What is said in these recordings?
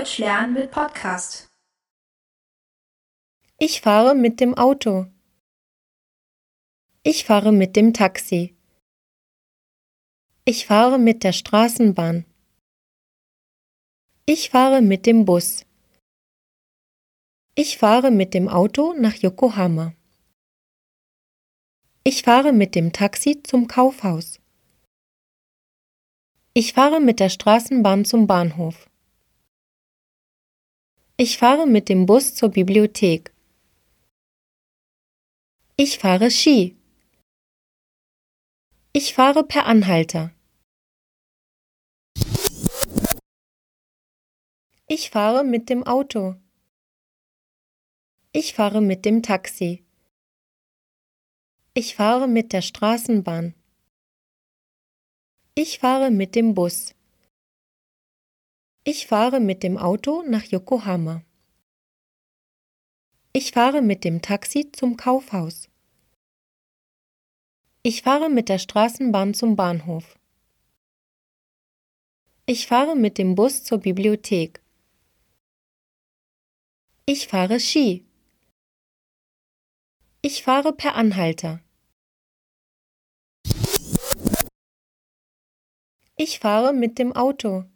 Deutsch lernen mit Podcast. Ich fahre mit dem Auto. Ich fahre mit dem Taxi. Ich fahre mit der Straßenbahn. Ich fahre mit dem Bus. Ich fahre mit dem Auto nach Yokohama. Ich fahre mit dem Taxi zum Kaufhaus. Ich fahre mit der Straßenbahn zum Bahnhof. Ich fahre mit dem Bus zur Bibliothek. Ich fahre Ski. Ich fahre per Anhalter. Ich fahre mit dem Auto. Ich fahre mit dem Taxi. Ich fahre mit der Straßenbahn. Ich fahre mit dem Bus. Ich fahre mit dem Auto nach Yokohama. Ich fahre mit dem Taxi zum Kaufhaus. Ich fahre mit der Straßenbahn zum Bahnhof. Ich fahre mit dem Bus zur Bibliothek. Ich fahre Ski. Ich fahre per Anhalter. Ich fahre mit dem Auto.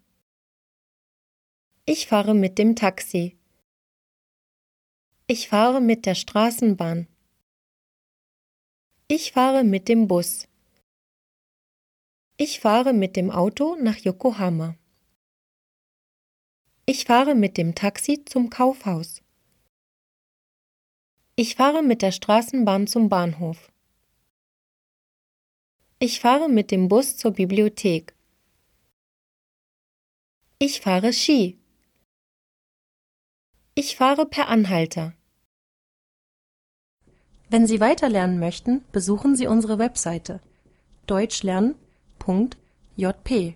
Ich fahre mit dem Taxi. Ich fahre mit der Straßenbahn. Ich fahre mit dem Bus. Ich fahre mit dem Auto nach Yokohama. Ich fahre mit dem Taxi zum Kaufhaus. Ich fahre mit der Straßenbahn zum Bahnhof. Ich fahre mit dem Bus zur Bibliothek. Ich fahre Ski. Ich fahre per Anhalter. Wenn Sie weiterlernen möchten, besuchen Sie unsere Webseite deutschlernen.jp